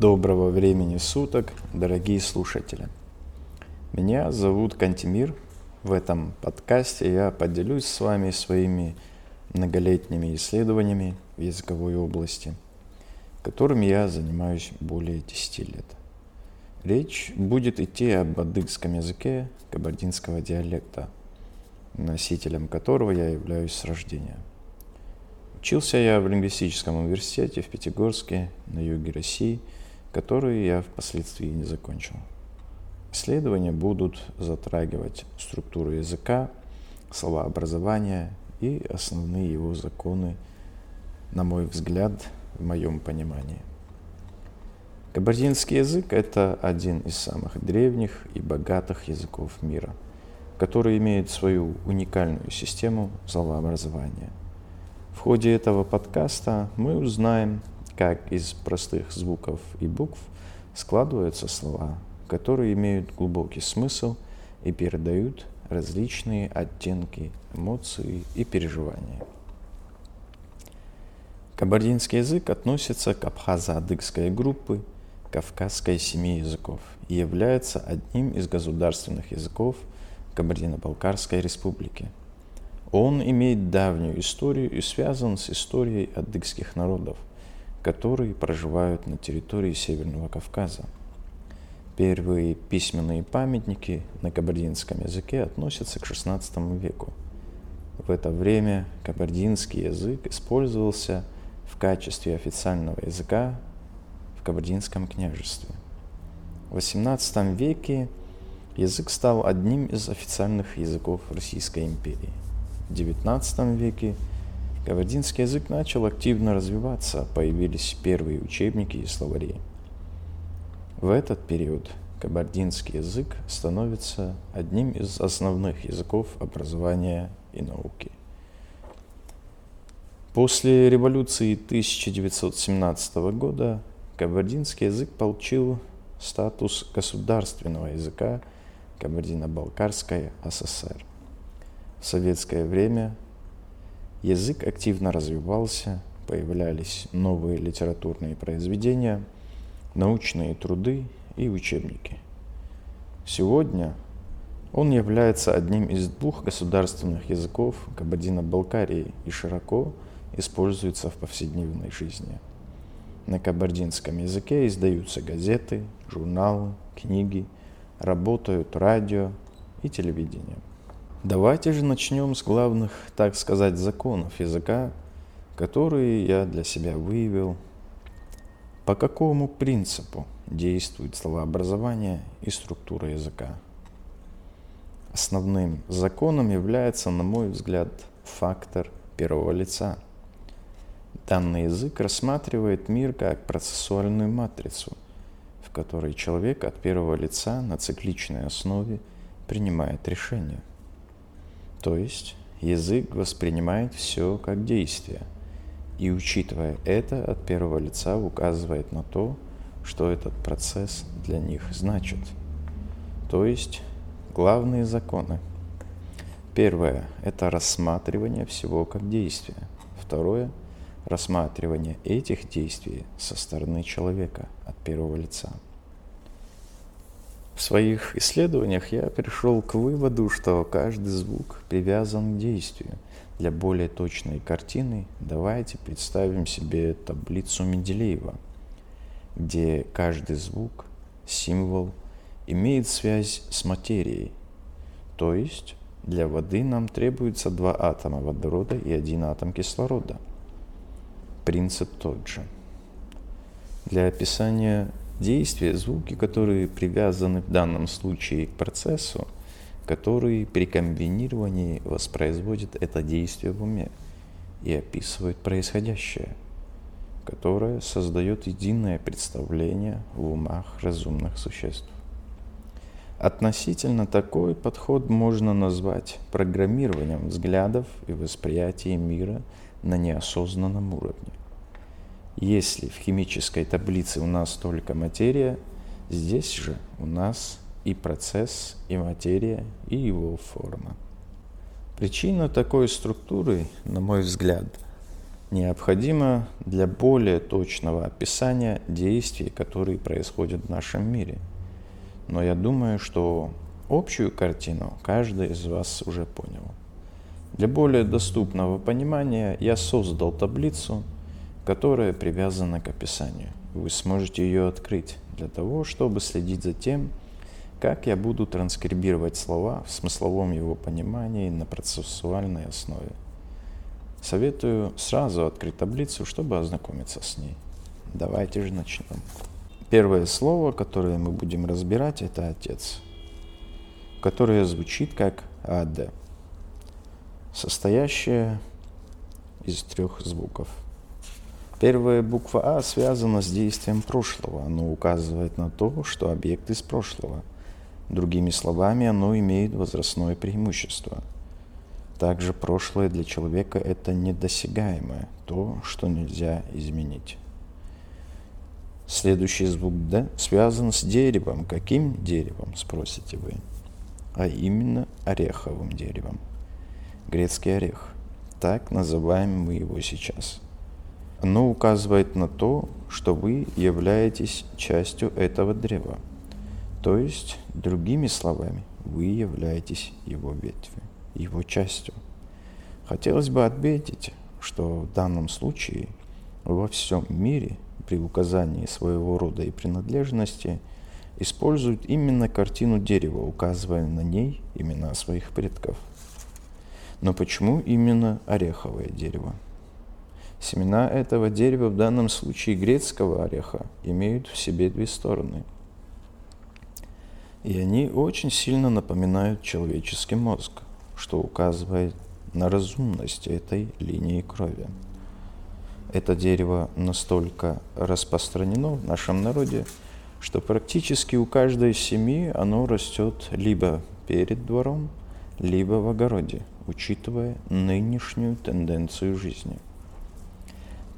Доброго времени суток, дорогие слушатели. Меня зовут Кантимир. В этом подкасте я поделюсь с вами своими многолетними исследованиями в языковой области, которыми я занимаюсь более 10 лет. Речь будет идти об адыгском языке кабардинского диалекта, носителем которого я являюсь с рождения. Учился я в лингвистическом университете в Пятигорске на юге России – которые я впоследствии не закончил. Исследования будут затрагивать структуру языка, словообразование и основные его законы, на мой взгляд, в моем понимании. Кабардинский язык – это один из самых древних и богатых языков мира, который имеет свою уникальную систему словообразования. В ходе этого подкаста мы узнаем как из простых звуков и букв складываются слова, которые имеют глубокий смысл и передают различные оттенки эмоций и переживания. Кабардинский язык относится к абхазо-адыгской группы кавказской семьи языков и является одним из государственных языков Кабардино-Балкарской республики. Он имеет давнюю историю и связан с историей адыгских народов – которые проживают на территории Северного Кавказа. Первые письменные памятники на кабардинском языке относятся к XVI веку. В это время кабардинский язык использовался в качестве официального языка в Кабардинском княжестве. В XVIII веке язык стал одним из официальных языков Российской империи. В XIX веке Кабардинский язык начал активно развиваться, появились первые учебники и словари. В этот период кабардинский язык становится одним из основных языков образования и науки. После революции 1917 года кабардинский язык получил статус государственного языка Кабардино-Балкарской ССР. В советское время язык активно развивался, появлялись новые литературные произведения, научные труды и учебники. Сегодня он является одним из двух государственных языков Кабардино-Балкарии и широко используется в повседневной жизни. На кабардинском языке издаются газеты, журналы, книги, работают радио и телевидение. Давайте же начнем с главных, так сказать, законов языка, которые я для себя выявил. По какому принципу действует словообразование и структура языка? Основным законом является, на мой взгляд, фактор первого лица. Данный язык рассматривает мир как процессуальную матрицу, в которой человек от первого лица на цикличной основе принимает решения – то есть язык воспринимает все как действие. И учитывая это, от первого лица указывает на то, что этот процесс для них значит. То есть главные законы. Первое – это рассматривание всего как действия. Второе – рассматривание этих действий со стороны человека от первого лица. В своих исследованиях я пришел к выводу, что каждый звук привязан к действию. Для более точной картины давайте представим себе таблицу Менделеева, где каждый звук, символ имеет связь с материей. То есть для воды нам требуется два атома водорода и один атом кислорода. Принцип тот же. Для описания действия, звуки, которые привязаны в данном случае к процессу, который при комбинировании воспроизводит это действие в уме и описывает происходящее, которое создает единое представление в умах разумных существ. Относительно такой подход можно назвать программированием взглядов и восприятия мира на неосознанном уровне. Если в химической таблице у нас только материя, здесь же у нас и процесс, и материя, и его форма. Причина такой структуры, на мой взгляд, необходимо для более точного описания действий, которые происходят в нашем мире. Но я думаю, что общую картину каждый из вас уже понял. Для более доступного понимания я создал таблицу, которая привязана к описанию. Вы сможете ее открыть для того, чтобы следить за тем, как я буду транскрибировать слова в смысловом его понимании на процессуальной основе. Советую сразу открыть таблицу, чтобы ознакомиться с ней. Давайте же начнем. Первое слово, которое мы будем разбирать, это «отец», которое звучит как «ад», состоящее из трех звуков. Первая буква «а» связана с действием прошлого. Оно указывает на то, что объект из прошлого. Другими словами, оно имеет возрастное преимущество – также прошлое для человека – это недосягаемое, то, что нельзя изменить. Следующий звук «д» связан с деревом. Каким деревом, спросите вы? А именно ореховым деревом. Грецкий орех. Так называем мы его сейчас. Оно указывает на то, что вы являетесь частью этого древа. То есть, другими словами, вы являетесь его ветвью его частью. Хотелось бы отметить, что в данном случае во всем мире при указании своего рода и принадлежности используют именно картину дерева, указывая на ней имена своих предков. Но почему именно ореховое дерево? Семена этого дерева, в данном случае грецкого ореха, имеют в себе две стороны. И они очень сильно напоминают человеческий мозг что указывает на разумность этой линии крови. Это дерево настолько распространено в нашем народе, что практически у каждой семьи оно растет либо перед двором, либо в огороде, учитывая нынешнюю тенденцию жизни.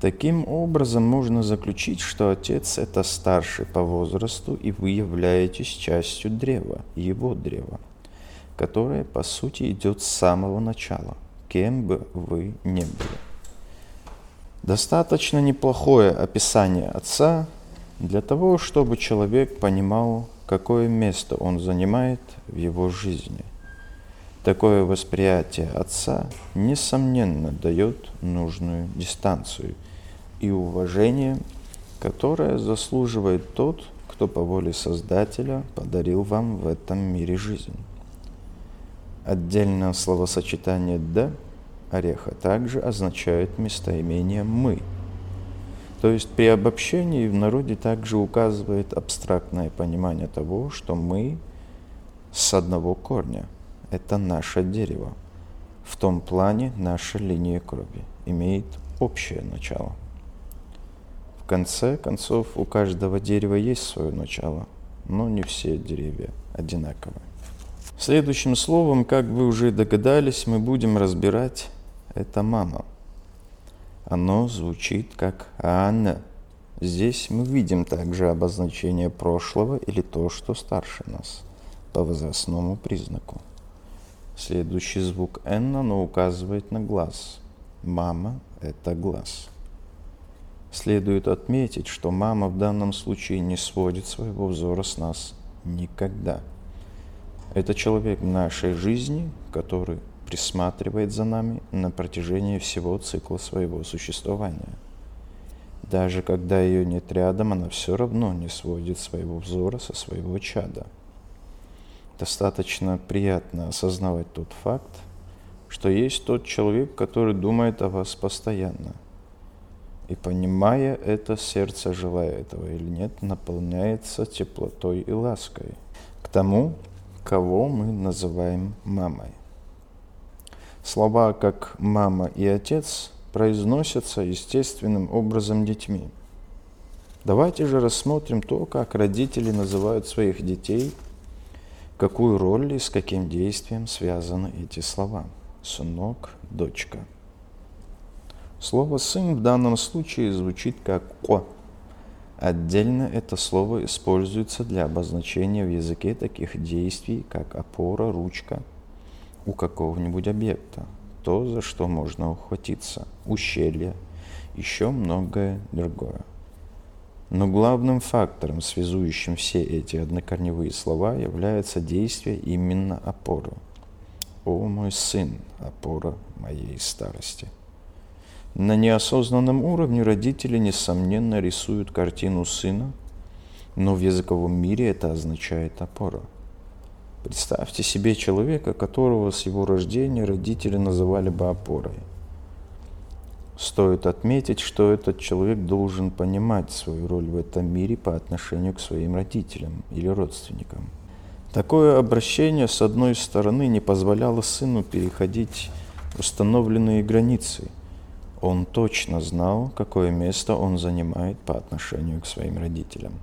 Таким образом, можно заключить, что отец – это старший по возрасту, и вы являетесь частью древа, его древа которое, по сути, идет с самого начала, кем бы вы ни были. Достаточно неплохое описание Отца для того, чтобы человек понимал, какое место он занимает в его жизни. Такое восприятие Отца, несомненно, дает нужную дистанцию и уважение, которое заслуживает тот, кто по воле Создателя подарил вам в этом мире жизнь. Отдельное словосочетание «да» ореха также означает местоимение «мы». То есть при обобщении в народе также указывает абстрактное понимание того, что мы с одного корня. Это наше дерево. В том плане наша линия крови имеет общее начало. В конце концов, у каждого дерева есть свое начало, но не все деревья одинаковые. Следующим словом, как вы уже догадались, мы будем разбирать это «мама». Оно звучит как «Анна». Здесь мы видим также обозначение прошлого или то, что старше нас, по возрастному признаку. Следующий звук «Н» оно указывает на глаз. Мама – это глаз. Следует отметить, что мама в данном случае не сводит своего взора с нас никогда – это человек нашей жизни, который присматривает за нами на протяжении всего цикла своего существования. Даже когда ее нет рядом, она все равно не сводит своего взора со своего чада. Достаточно приятно осознавать тот факт, что есть тот человек, который думает о вас постоянно. И понимая это, сердце, желая этого или нет, наполняется теплотой и лаской к тому, кого мы называем мамой. Слова как «мама» и «отец» произносятся естественным образом детьми. Давайте же рассмотрим то, как родители называют своих детей, какую роль и с каким действием связаны эти слова. Сынок, дочка. Слово «сын» в данном случае звучит как «ко», Отдельно это слово используется для обозначения в языке таких действий, как опора, ручка у какого-нибудь объекта, то, за что можно ухватиться, ущелье, еще многое другое. Но главным фактором, связующим все эти однокорневые слова, является действие именно опоры. «О мой сын, опора моей старости». На неосознанном уровне родители, несомненно, рисуют картину сына, но в языковом мире это означает опора. Представьте себе человека, которого с его рождения родители называли бы опорой. Стоит отметить, что этот человек должен понимать свою роль в этом мире по отношению к своим родителям или родственникам. Такое обращение, с одной стороны, не позволяло сыну переходить установленные границы – он точно знал, какое место он занимает по отношению к своим родителям.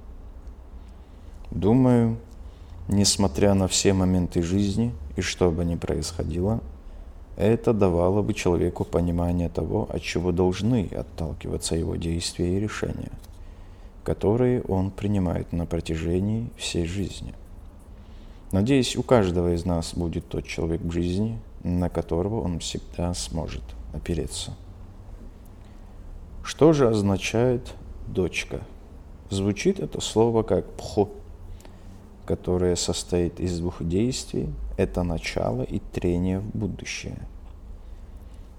Думаю, несмотря на все моменты жизни и что бы ни происходило, это давало бы человеку понимание того, от чего должны отталкиваться его действия и решения, которые он принимает на протяжении всей жизни. Надеюсь, у каждого из нас будет тот человек в жизни, на которого он всегда сможет опереться. Что же означает дочка? Звучит это слово как пхо, которое состоит из двух действий. Это начало и трение в будущее.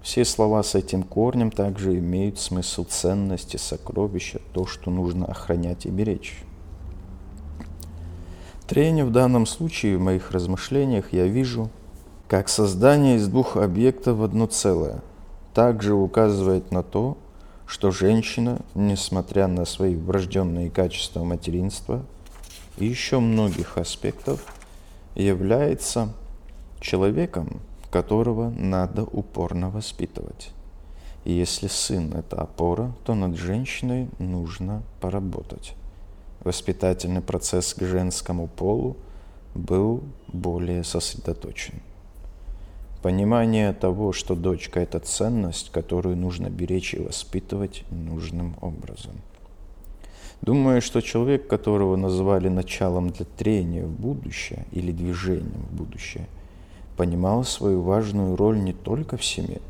Все слова с этим корнем также имеют смысл ценности, сокровища, то, что нужно охранять и беречь. Трение в данном случае в моих размышлениях я вижу как создание из двух объектов в одно целое. Также указывает на то, что женщина, несмотря на свои врожденные качества материнства и еще многих аспектов, является человеком, которого надо упорно воспитывать. И если сын – это опора, то над женщиной нужно поработать. Воспитательный процесс к женскому полу был более сосредоточен. Понимание того, что дочка – это ценность, которую нужно беречь и воспитывать нужным образом. Думаю, что человек, которого назвали началом для трения в будущее или движением в будущее, понимал свою важную роль не только в семье,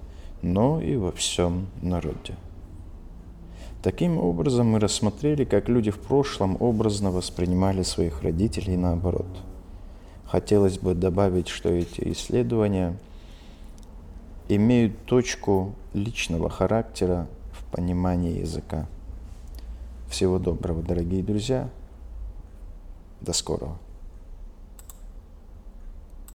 но и во всем народе. Таким образом, мы рассмотрели, как люди в прошлом образно воспринимали своих родителей наоборот. Хотелось бы добавить, что эти исследования – имеют точку личного характера в понимании языка. Всего доброго, дорогие друзья. До скорого.